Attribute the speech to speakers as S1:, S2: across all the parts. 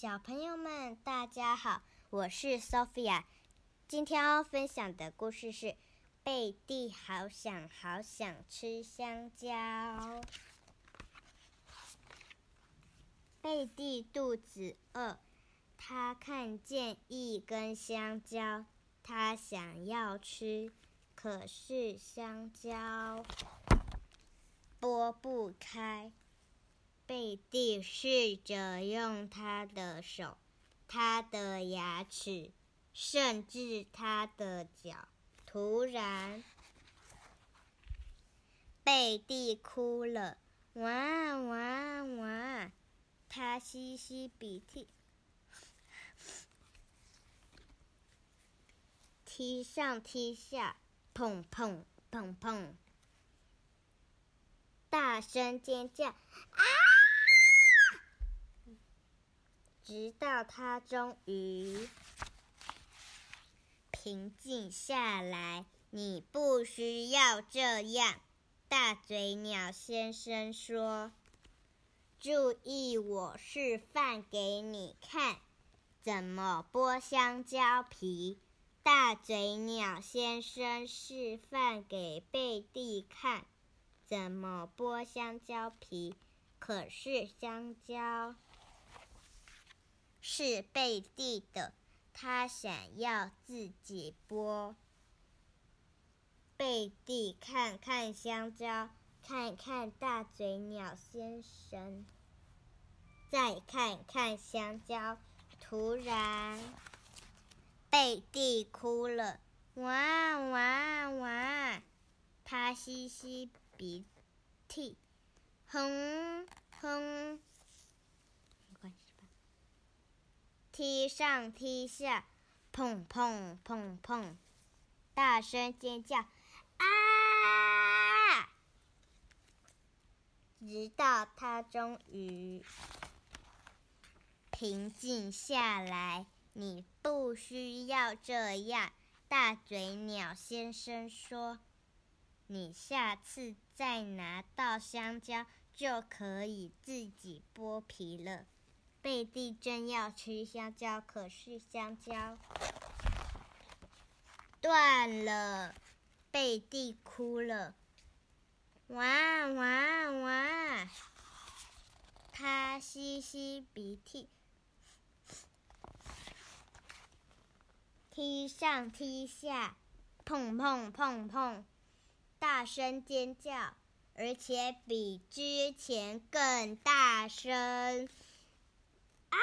S1: 小朋友们，大家好，我是 Sophia。今天要分享的故事是《贝蒂好想好想吃香蕉》。贝蒂肚子饿，他看见一根香蕉，他想要吃，可是香蕉剥不开。贝蒂试着用他的手、他的牙齿，甚至他的脚。突然，贝蒂哭了，哇哇哇！他吸吸鼻涕，踢上踢下，砰砰砰砰，大声尖叫啊！直到他终于平静下来。你不需要这样，大嘴鸟先生说。注意，我示范给你看怎么剥香蕉皮。大嘴鸟先生示范给贝蒂看怎么剥香蕉皮，可是香蕉。是贝蒂的，他想要自己剥。贝蒂看看香蕉，看看大嘴鸟先生，再看看香蕉。突然，贝蒂哭了，哇哇哇！他吸吸鼻涕，哼哼。踢上踢下，砰砰砰砰，大声尖叫啊！直到他终于平静下来。你不需要这样，大嘴鸟先生说。你下次再拿到香蕉，就可以自己剥皮了。贝蒂正要吃香蕉，可是香蕉断了。贝蒂哭了，哇哇哇！他吸吸鼻涕，踢上踢下，砰砰砰砰，大声尖叫，而且比之前更大声。啊！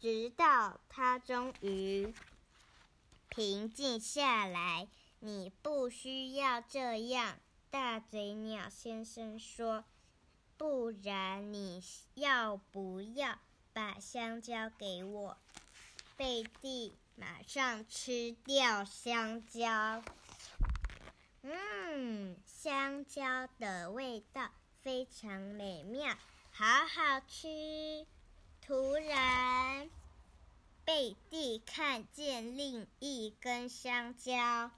S1: 直到他终于平静下来。你不需要这样，大嘴鸟先生说。不然，你要不要把香蕉给我？贝蒂马上吃掉香蕉。嗯，香蕉的味道非常美妙。好好吃！突然，贝蒂看见另一根香蕉。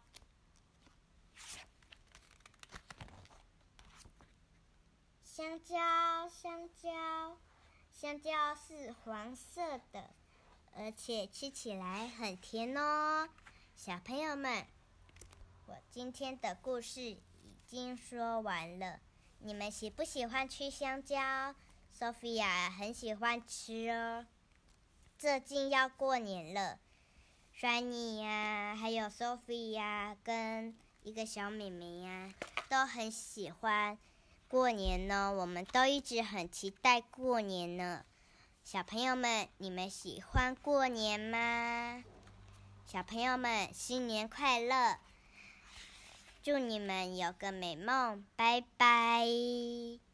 S1: 香蕉，香蕉，香蕉是黄色的，而且吃起来很甜哦。小朋友们，我今天的故事已经说完了。你们喜不喜欢吃香蕉？Sophia 很喜欢吃哦。最近要过年了，Shiny 呀，还有 Sophia 呀，跟一个小妹妹呀，都很喜欢过年呢。我们都一直很期待过年呢。小朋友们，你们喜欢过年吗？小朋友们，新年快乐！祝你们有个美梦，拜拜。